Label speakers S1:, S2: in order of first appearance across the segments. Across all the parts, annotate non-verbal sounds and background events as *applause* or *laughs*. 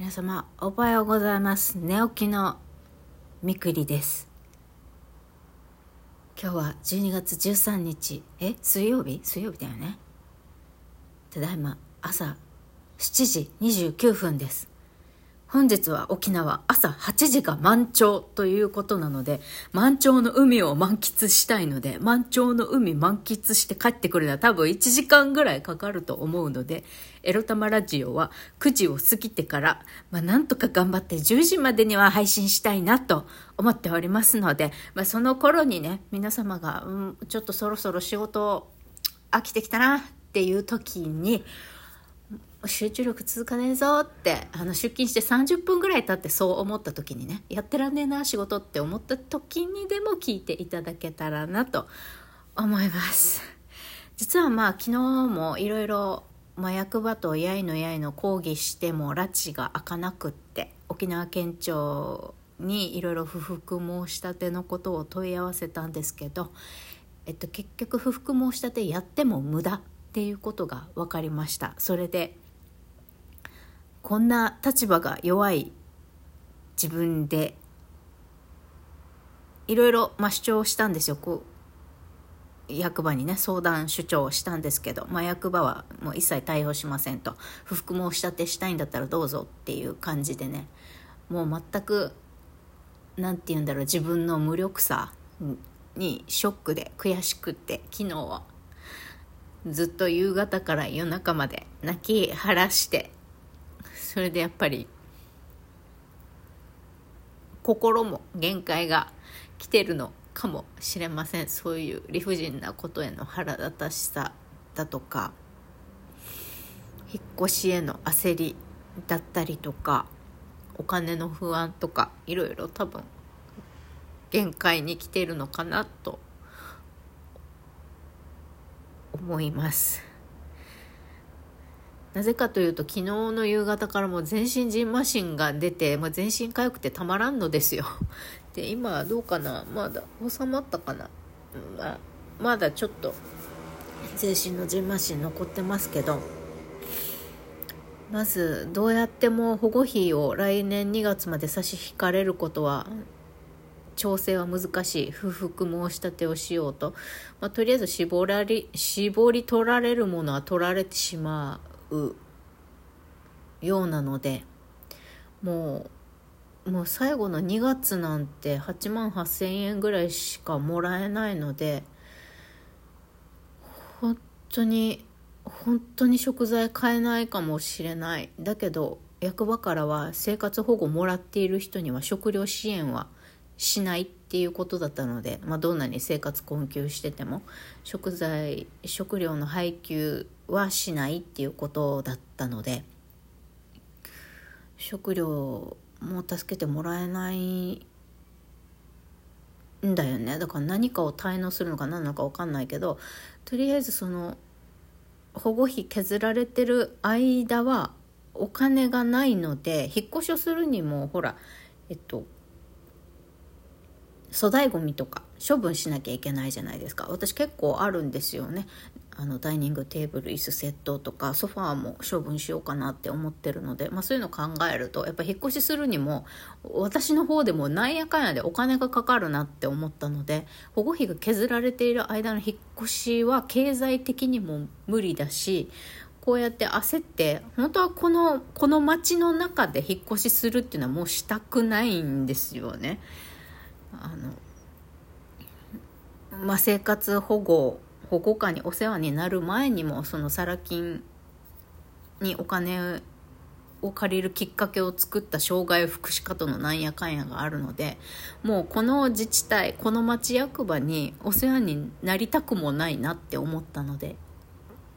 S1: 皆様おはようございます。寝起きのみくりです。今日は12月13日。え水曜日？水曜日だよね。ただいま朝7時29分です。本日は沖縄朝8時が満潮ということなので、満潮の海を満喫したいので、満潮の海満喫して帰ってくるのは多分1時間ぐらいかかると思うので、エロ玉ラジオは9時を過ぎてから、まあなんとか頑張って10時までには配信したいなと思っておりますので、まあその頃にね、皆様が、うん、ちょっとそろそろ仕事飽きてきたなっていう時に、集中力続かねえぞってあの出勤して30分ぐらい経ってそう思った時にねやってらんねえな仕事って思った時にでも聞いていただけたらなと思います。実はまあ昨日もいろいろ役場とやいのやいの抗議しても拉致が開かなくって沖縄県庁にいろいろ不服申し立てのことを問い合わせたんですけど、えっと、結局不服申し立てやっても無駄っていうことが分かりました。それでこんな立場が弱い自分でいろいろ、ま、主張したんですよ。こう役場にね相談主張したんですけど、まあ、役場はもう一切対応しませんと。不服申し立てしたいんだったらどうぞっていう感じでね。もう全く何て言うんだろう自分の無力さにショックで悔しくって昨日は。ずっと夕方から夜中まで泣き晴らしてそれでやっぱり心も限界が来てるのかもしれませんそういう理不尽なことへの腹立たしさだとか引っ越しへの焦りだったりとかお金の不安とかいろいろ多分限界に来てるのかなと思います。なぜかというと昨日の夕方からも全身じんましんが出て、まあ、全身痒くてたまらんのですよ。*laughs* で今どうかな？まだ収まったかな、まあ、まだちょっと全身のじんましん残ってますけど。まずどうやっても保護費を来年2月まで差し引かれることは調整は難しい。不服申し立てをしようと、まあ、とりあえず絞り絞り取られるものは取られてしまう。うようなのでもうもう最後の2月なんて8万8,000円ぐらいしかもらえないので本当に本当に食材買えないかもしれない。だけど役場からは生活保護もらっている人には食料支援はしないっていうことだったので、まあ、どんなに生活困窮してても食材食料の配給はしないっていうことだったので食料も助けてもらえないんだよね。だから何かを滞納するのか何なのか分かんないけどとりあえずその保護費削られてる間はお金がないので引っ越しをするにもほらえっと粗大ごみとか処分しなきゃいけないじゃないですか。私結構あるんですよね。あのダイニングテーブル椅子セットとかソファーも処分しようかなって思ってるので、まあ、そういうの考えるとやっぱ引っ越しするにも私の方でもなんやかんやでお金がかかるなって思ったので保護費が削られている間の引っ越しは経済的にも無理だしこうやって焦って本当はこのこの街の中で引っ越しするっていうのはもうしたくないんですよね。あのまあ、生活保護保護下にお世話になる前にもそのサラ金にお金を借りるきっかけを作った障害福祉課とのなんやかんやがあるのでもうこの自治体この町役場にお世話になりたくもないなって思ったので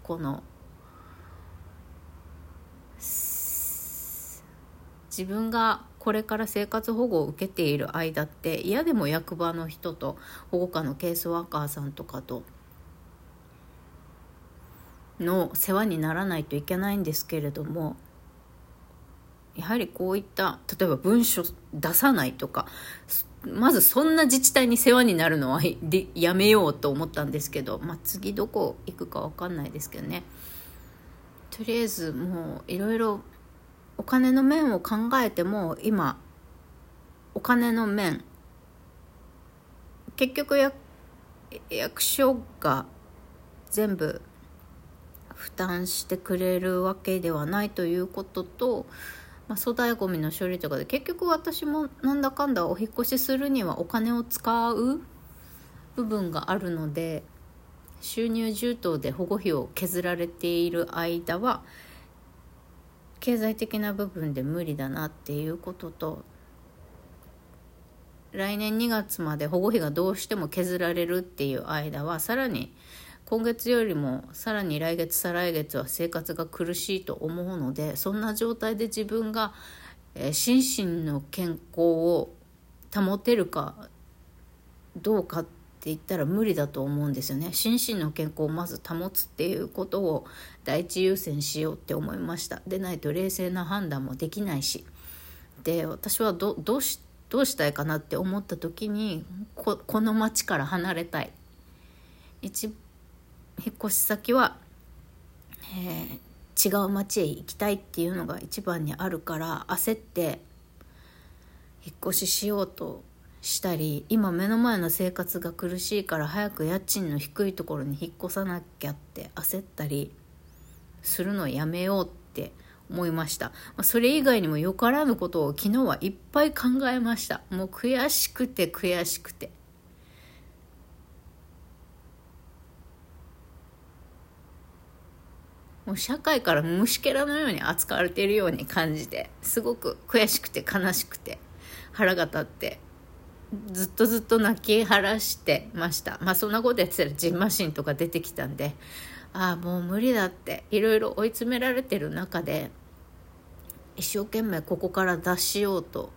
S1: この自分がこれから生活保護を受けている間って嫌でも役場の人と保護課のケースワーカーさんとかとの世話にならないといけないんですけれどもやはりこういった例えば文書出さないとかまずそんな自治体に世話になるのはやめようと思ったんですけど、まあ、次どこ行くか分かんないですけどね。とりあえずもういろいろお金の面を考えても今お金の面結局役所が全部負担してくれるわけではないということと、まあ、粗大ごみの処理とかで結局私もなんだかんだお引越しするにはお金を使う部分があるので収入充当で保護費を削られている間は経済的な部分で無理だなっていうことと来年2月まで保護費がどうしても削られるっていう間はさらに今月よりもさらに来月再来月は生活が苦しいと思うのでそんな状態で自分が、え、心身の健康を保てるかどうかって言ったら無理だと思うんですよね。心身の健康をまず保つっていうことを第一優先しようって思いました。でないと冷静な判断もできないし。で私はどどうしどうしたいかなって思った時にここの町から離れたい。一引っ越し先は、えー、違う町へ行きたいっていうのが一番にあるから焦って引っ越ししようとしたり今目の前の生活が苦しいから早く家賃の低いところに引っ越さなきゃって焦ったりするのやめようって思いました。それ以外にもよからぬことを昨日はいっぱい考えました。もう悔しくて悔しくて。もう社会から虫けらのように扱われているように感じてすごく悔しくて悲しくて腹が立ってずっとずっと泣き晴らしてましたまあそんなことやってたらジンマシンとか出てきたんでああもう無理だっていろいろ追い詰められてる中で一生懸命ここから脱しようと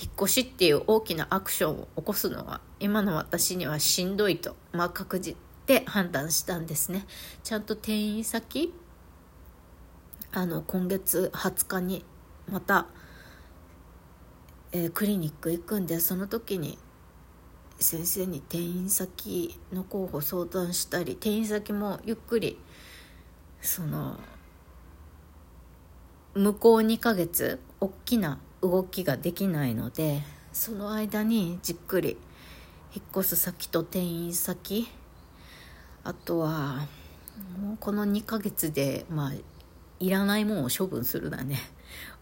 S1: 引っ越しっていう大きなアクションを起こすのは今の私にはしんどいと、まあ、確実で判断したんですね。ちゃんと転院先あの今月20日にまた、えー、クリニック行くんでその時に先生に転院先の候補相談したり転院先もゆっくりその向こう2ヶ月大きな動きができないのでその間にじっくり引っ越す先と転院先あとはもうこの2ヶ月でまあいらないもんを処分するだね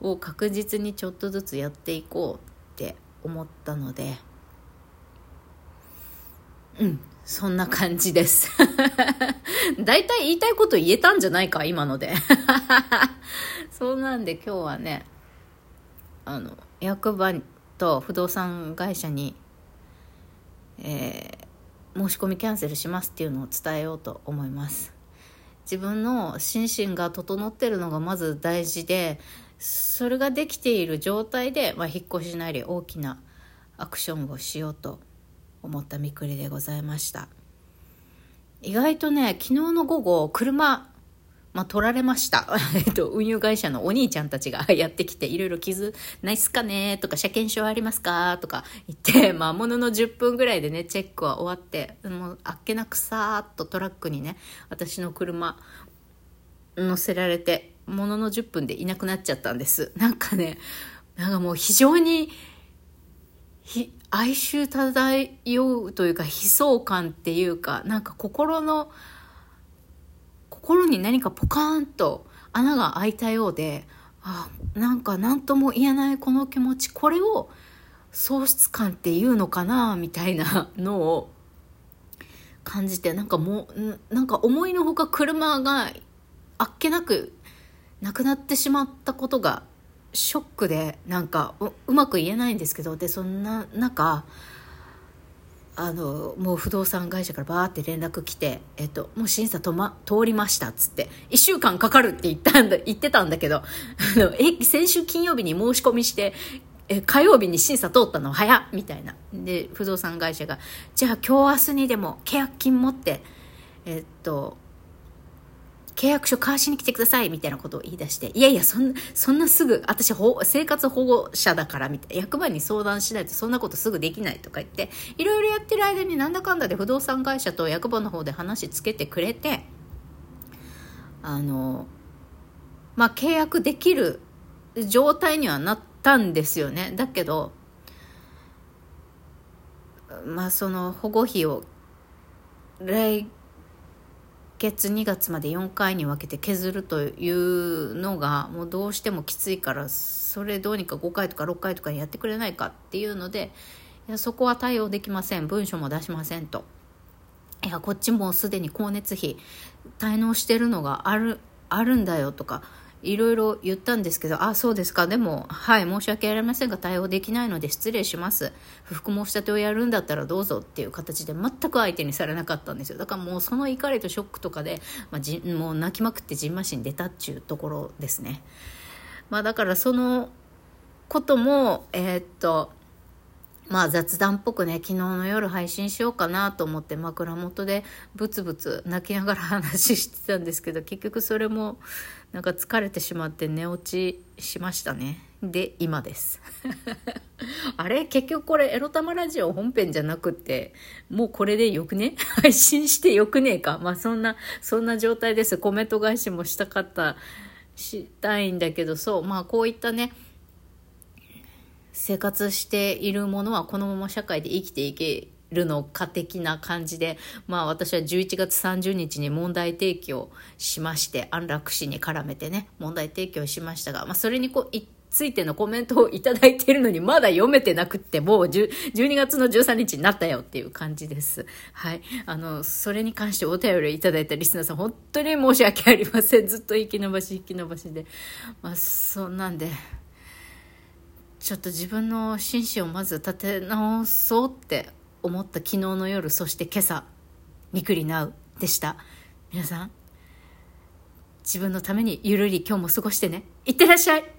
S1: を確実にちょっとずつやっていこうって思ったのでうん。そんな感じです。*laughs* 大体言いたいこと言えたんじゃないか今ので。*laughs* そうなんで今日はねあの役場と不動産会社に、えー、申し込みキャンセルしますっていうのを伝えようと思います。自分の心身が整ってるのがまず大事でそれができている状態で、まあ、引っ越しなり大きなアクションをしようと思ったみくりでございました意外とね昨日の午後車まあ、取られました。*laughs* えっと、運輸会社のお兄ちゃんたちが *laughs* やってきて、いろいろ傷ないっすかねとか、車検証ありますか？とか言って、まあ、ものの10分ぐらいでね、チェックは終わって、もう、あっけなくさーっとトラックにね、私の車、乗せられて、ものの10分でいなくなっちゃったんです。なんかね、なんかもう非常に、哀愁漂うというか悲壮感っていうかなんか心の心に何かポカーンと穴が開いたようであなんか何とも言えないこの気持ちこれを喪失感っていうのかなみたいなのを感じてなんかもうなんか思いのほか車があっけなくなくなってしまったことがショックでなんかうまく言えないんですけどでそんな中あのもう不動産会社からバーって連絡来て、えっと、もう審査と、ま、通りましたっつって1週間かかるって言ったんだ言ってたんだけどえ先週金曜日に申し込みしてえ火曜日に審査通ったの？早っみたいな。で不動産会社がじゃあ今日明日にでも契約金持ってえっと契約書交わしに来てくださいみたいなことを言い出して、いやいや、そんな、そんなすぐ、私、生活保護者だから、みたいな、役場に相談しないとそんなことすぐできないとか言って、いろいろやってる間になんだかんだで不動産会社と役場の方で話つけてくれて、あの、まあ、契約できる状態にはなったんですよね。だけど、まあその保護費を来月2月まで4回に分けて削るというのがもうどうしてもきついからそれどうにか5回とか6回とかにやってくれないかっていうのでいやそこは対応できません。文書も出しませんと。いやこっちもすでに光熱費滞納してるのがあるあるんだよとかいろいろ言ったんですけど、あ、そうですか。でも、はい、申し訳ありませんが、対応できないので失礼します。不服申し立てをやるんだったらどうぞっていう形で全く相手にされなかったんですよ。だからもうその怒りとショックとかで、まあ、じもう泣きまくってじんましに出たっちゅうところですね。まあだからそのことも、えー、っと、まあ雑談っぽくね、昨日の夜配信しようかなと思って枕元でブツブツ泣きながら話してたんですけど、結局それもなんか疲れてしまって寝落ちしましたね。で、今です。*laughs* あれ？結局これエロ玉ラジオ本編じゃなくって、もうこれでよくね？*laughs* 配信してよくねえか？まあそんな、そんな状態です。コメント返しもしたかった、したいんだけど、そう、まあこういったね、生活しているものはこのまま社会で生きていけるのか的な感じで、まあ私は11月30日に問題提起をしまして、安楽死に絡めてね、問題提起をしましたが、まあそれにこう、ついてのコメントをいただいているのにまだ読めてなくってもう12月の13日になったよっていう感じです。はい。あの、それに関してお便りをいただいたリスナーさん本当に申し訳ありません。ずっと引き延ばし引き延ばしで。まあそんなんで。ちょっと自分の心身をまず立て直そうって思った昨日の夜そして今朝みくりなうでした。皆さん自分のためにゆるり今日も過ごしてね。いってらっしゃい。